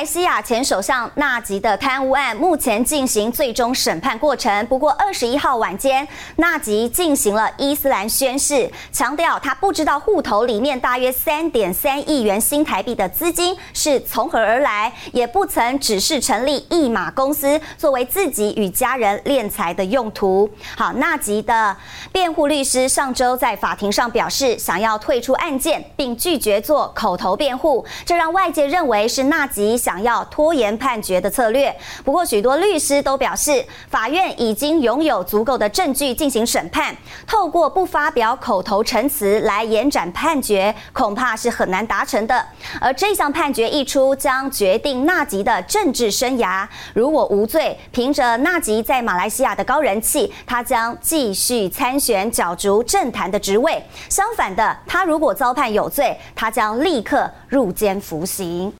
马来西亚前首相纳吉的贪污案目前进行最终审判过程。不过，二十一号晚间，纳吉进行了伊斯兰宣誓，强调他不知道户头里面大约三点三亿元新台币的资金是从何而来，也不曾指示成立一马公司作为自己与家人敛财的用途。好，纳吉的辩护律师上周在法庭上表示，想要退出案件，并拒绝做口头辩护，这让外界认为是纳吉。及想要拖延判决的策略。不过，许多律师都表示，法院已经拥有足够的证据进行审判，透过不发表口头陈词来延展判决，恐怕是很难达成的。而这项判决一出，将决定纳吉的政治生涯。如果无罪，凭着纳吉在马来西亚的高人气，他将继续参选角逐政坛的职位。相反的，他如果遭判有罪，他将立刻入监服刑。